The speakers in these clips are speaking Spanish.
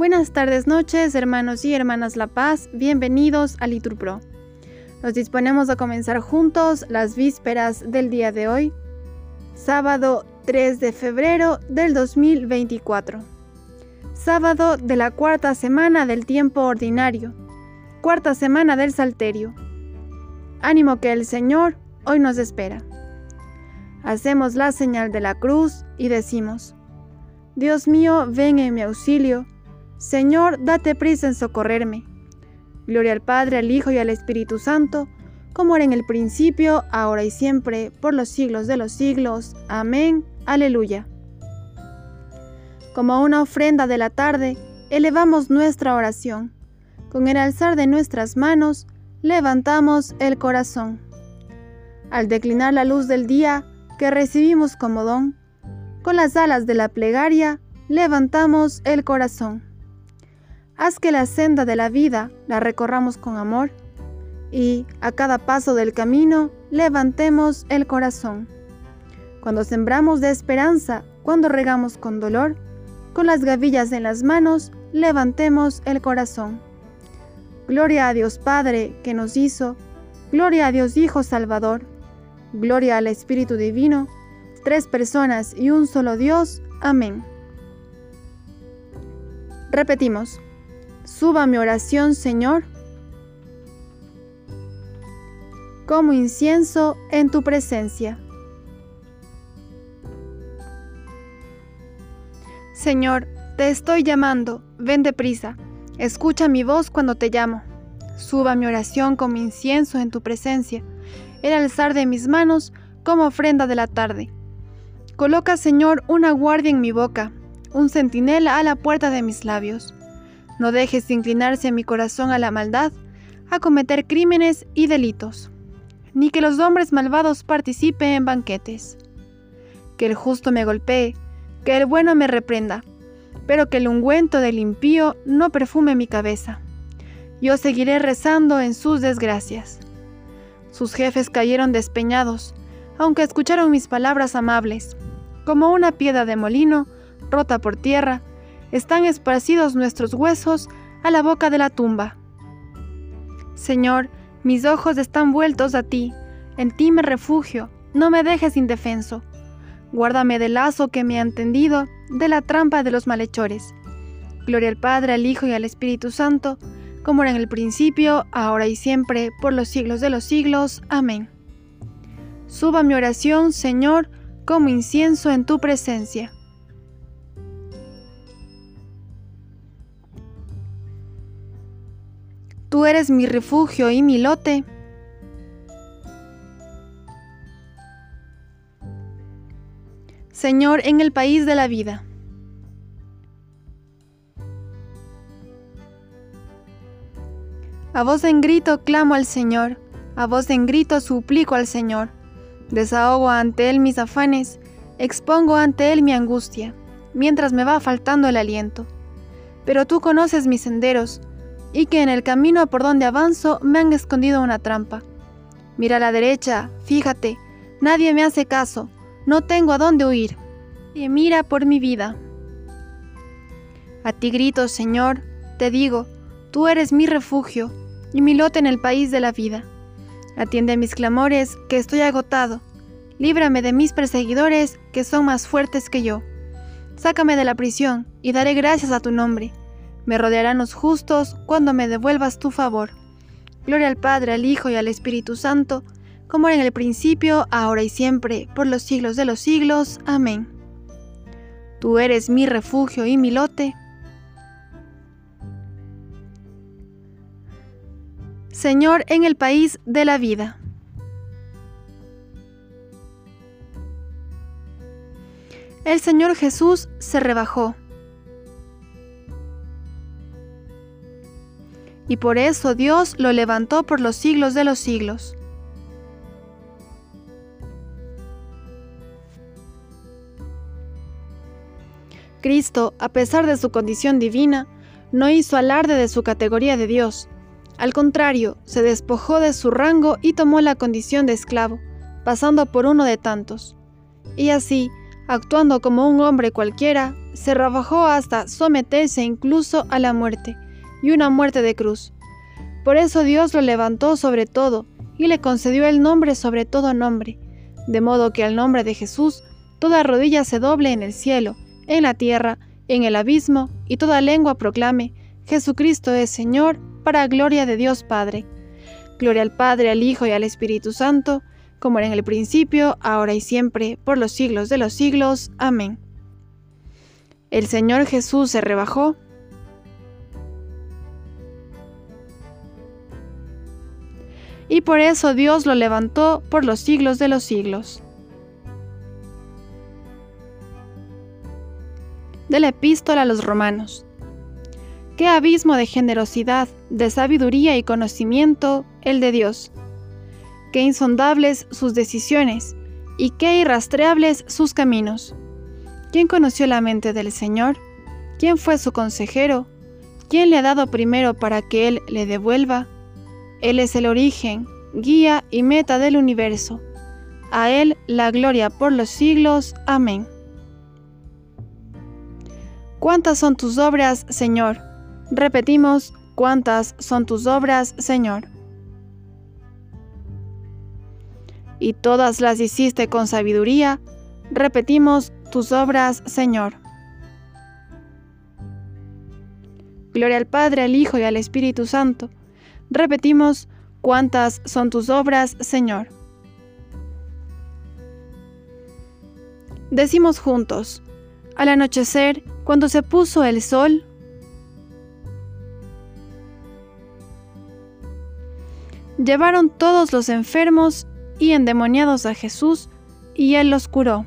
Buenas tardes, noches, hermanos y hermanas La Paz, bienvenidos a Liturpro. Nos disponemos a comenzar juntos las vísperas del día de hoy, sábado 3 de febrero del 2024, sábado de la cuarta semana del tiempo ordinario, cuarta semana del Salterio. Ánimo que el Señor hoy nos espera. Hacemos la señal de la cruz y decimos, Dios mío, ven en mi auxilio Señor, date prisa en socorrerme. Gloria al Padre, al Hijo y al Espíritu Santo, como era en el principio, ahora y siempre, por los siglos de los siglos. Amén. Aleluya. Como una ofrenda de la tarde, elevamos nuestra oración. Con el alzar de nuestras manos, levantamos el corazón. Al declinar la luz del día que recibimos como don, con las alas de la plegaria, levantamos el corazón. Haz que la senda de la vida la recorramos con amor y a cada paso del camino levantemos el corazón. Cuando sembramos de esperanza, cuando regamos con dolor, con las gavillas en las manos, levantemos el corazón. Gloria a Dios Padre que nos hizo, gloria a Dios Hijo Salvador, gloria al Espíritu Divino, tres personas y un solo Dios. Amén. Repetimos. Suba mi oración, Señor, como incienso en tu presencia. Señor, te estoy llamando, ven deprisa, escucha mi voz cuando te llamo. Suba mi oración como incienso en tu presencia, el alzar de mis manos como ofrenda de la tarde. Coloca, Señor, una guardia en mi boca, un centinela a la puerta de mis labios. No dejes inclinarse mi corazón a la maldad, a cometer crímenes y delitos, ni que los hombres malvados participen en banquetes. Que el justo me golpee, que el bueno me reprenda, pero que el ungüento del impío no perfume mi cabeza. Yo seguiré rezando en sus desgracias. Sus jefes cayeron despeñados, aunque escucharon mis palabras amables, como una piedra de molino rota por tierra, están esparcidos nuestros huesos a la boca de la tumba. Señor, mis ojos están vueltos a ti, en ti me refugio, no me dejes indefenso. Guárdame del lazo que me han tendido, de la trampa de los malhechores. Gloria al Padre, al Hijo y al Espíritu Santo, como era en el principio, ahora y siempre, por los siglos de los siglos. Amén. Suba mi oración, Señor, como incienso en tu presencia. Tú eres mi refugio y mi lote. Señor, en el país de la vida. A voz en grito clamo al Señor, a voz en grito suplico al Señor. Desahogo ante Él mis afanes, expongo ante Él mi angustia, mientras me va faltando el aliento. Pero tú conoces mis senderos, y que en el camino por donde avanzo me han escondido una trampa. Mira a la derecha, fíjate, nadie me hace caso, no tengo a dónde huir. Y mira por mi vida. A ti grito, Señor, te digo, tú eres mi refugio y mi lote en el país de la vida. Atiende a mis clamores, que estoy agotado. Líbrame de mis perseguidores, que son más fuertes que yo. Sácame de la prisión, y daré gracias a tu nombre. Me rodearán los justos cuando me devuelvas tu favor. Gloria al Padre, al Hijo y al Espíritu Santo, como era en el principio, ahora y siempre, por los siglos de los siglos. Amén. Tú eres mi refugio y mi lote. Señor en el país de la vida. El Señor Jesús se rebajó y por eso Dios lo levantó por los siglos de los siglos. Cristo, a pesar de su condición divina, no hizo alarde de su categoría de Dios. Al contrario, se despojó de su rango y tomó la condición de esclavo, pasando por uno de tantos. Y así, actuando como un hombre cualquiera, se rebajó hasta someterse incluso a la muerte, y una muerte de cruz. Por eso Dios lo levantó sobre todo, y le concedió el nombre sobre todo nombre, de modo que al nombre de Jesús toda rodilla se doble en el cielo, en la tierra, en el abismo, y toda lengua proclame, Jesucristo es Señor, para gloria de Dios Padre. Gloria al Padre, al Hijo y al Espíritu Santo, como era en el principio, ahora y siempre, por los siglos de los siglos. Amén. El Señor Jesús se rebajó. Y por eso Dios lo levantó por los siglos de los siglos. De la epístola a los romanos. Qué abismo de generosidad, de sabiduría y conocimiento el de Dios. Qué insondables sus decisiones y qué irrastreables sus caminos. ¿Quién conoció la mente del Señor? ¿Quién fue su consejero? ¿Quién le ha dado primero para que Él le devuelva? Él es el origen, guía y meta del universo. A Él la gloria por los siglos. Amén. ¿Cuántas son tus obras, Señor? Repetimos, ¿cuántas son tus obras, Señor? Y todas las hiciste con sabiduría. Repetimos, tus obras, Señor. Gloria al Padre, al Hijo y al Espíritu Santo. Repetimos, ¿cuántas son tus obras, Señor? Decimos juntos, al anochecer, cuando se puso el sol, llevaron todos los enfermos y endemoniados a Jesús, y él los curó.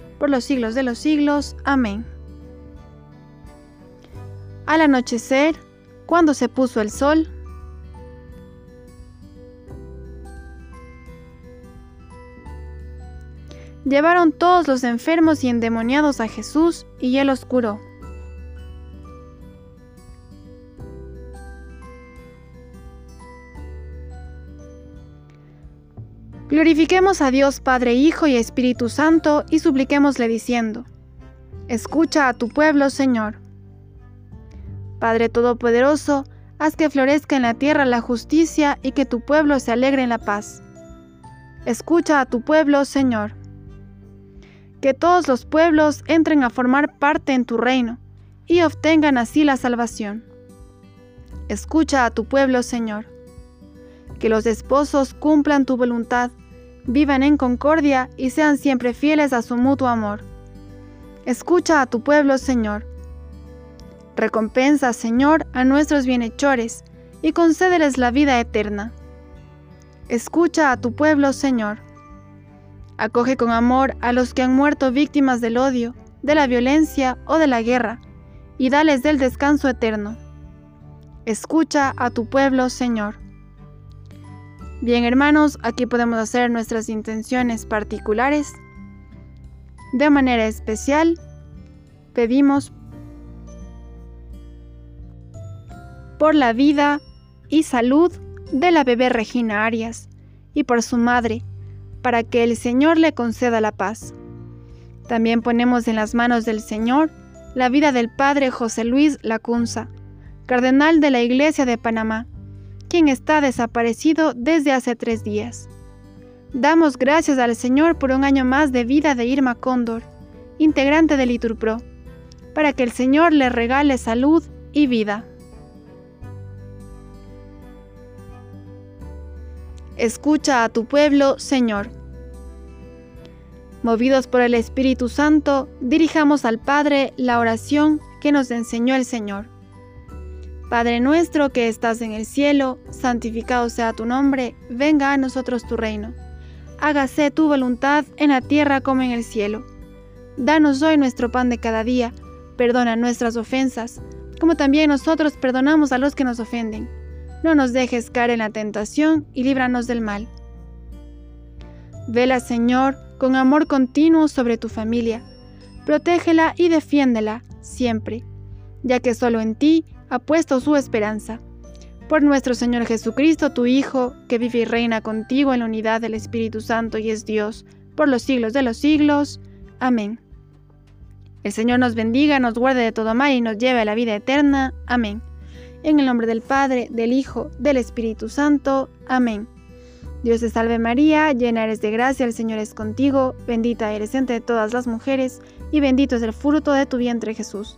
por los siglos de los siglos. Amén. Al anochecer, cuando se puso el sol, llevaron todos los enfermos y endemoniados a Jesús y él los curó. Glorifiquemos a Dios Padre, Hijo y Espíritu Santo y supliquémosle diciendo, Escucha a tu pueblo, Señor. Padre Todopoderoso, haz que florezca en la tierra la justicia y que tu pueblo se alegre en la paz. Escucha a tu pueblo, Señor. Que todos los pueblos entren a formar parte en tu reino y obtengan así la salvación. Escucha a tu pueblo, Señor. Que los esposos cumplan tu voluntad vivan en concordia y sean siempre fieles a su mutuo amor. Escucha a tu pueblo, Señor. Recompensa, Señor, a nuestros bienhechores y concédeles la vida eterna. Escucha a tu pueblo, Señor. Acoge con amor a los que han muerto víctimas del odio, de la violencia o de la guerra, y dales del descanso eterno. Escucha a tu pueblo, Señor. Bien hermanos, aquí podemos hacer nuestras intenciones particulares. De manera especial, pedimos por la vida y salud de la bebé Regina Arias y por su madre, para que el Señor le conceda la paz. También ponemos en las manos del Señor la vida del Padre José Luis Lacunza, cardenal de la Iglesia de Panamá, quien está desaparecido desde hace tres días. Damos gracias al Señor por un año más de vida de Irma Cóndor, integrante del Liturpro, para que el Señor le regale salud y vida. Escucha a tu pueblo, Señor. Movidos por el Espíritu Santo, dirijamos al Padre la oración que nos enseñó el Señor. Padre nuestro que estás en el cielo, santificado sea tu nombre, venga a nosotros tu reino hágase tu voluntad en la tierra como en el cielo. Danos hoy nuestro pan de cada día, perdona nuestras ofensas, como también nosotros perdonamos a los que nos ofenden. No nos dejes caer en la tentación y líbranos del mal. Vela, Señor, con amor continuo sobre tu familia. Protégela y defiéndela siempre, ya que solo en ti ha puesto su esperanza por nuestro Señor Jesucristo, tu Hijo, que vive y reina contigo en la unidad del Espíritu Santo y es Dios, por los siglos de los siglos. Amén. El Señor nos bendiga, nos guarde de todo mal y nos lleve a la vida eterna. Amén. En el nombre del Padre, del Hijo, del Espíritu Santo. Amén. Dios te salve María, llena eres de gracia, el Señor es contigo, bendita eres entre todas las mujeres, y bendito es el fruto de tu vientre Jesús.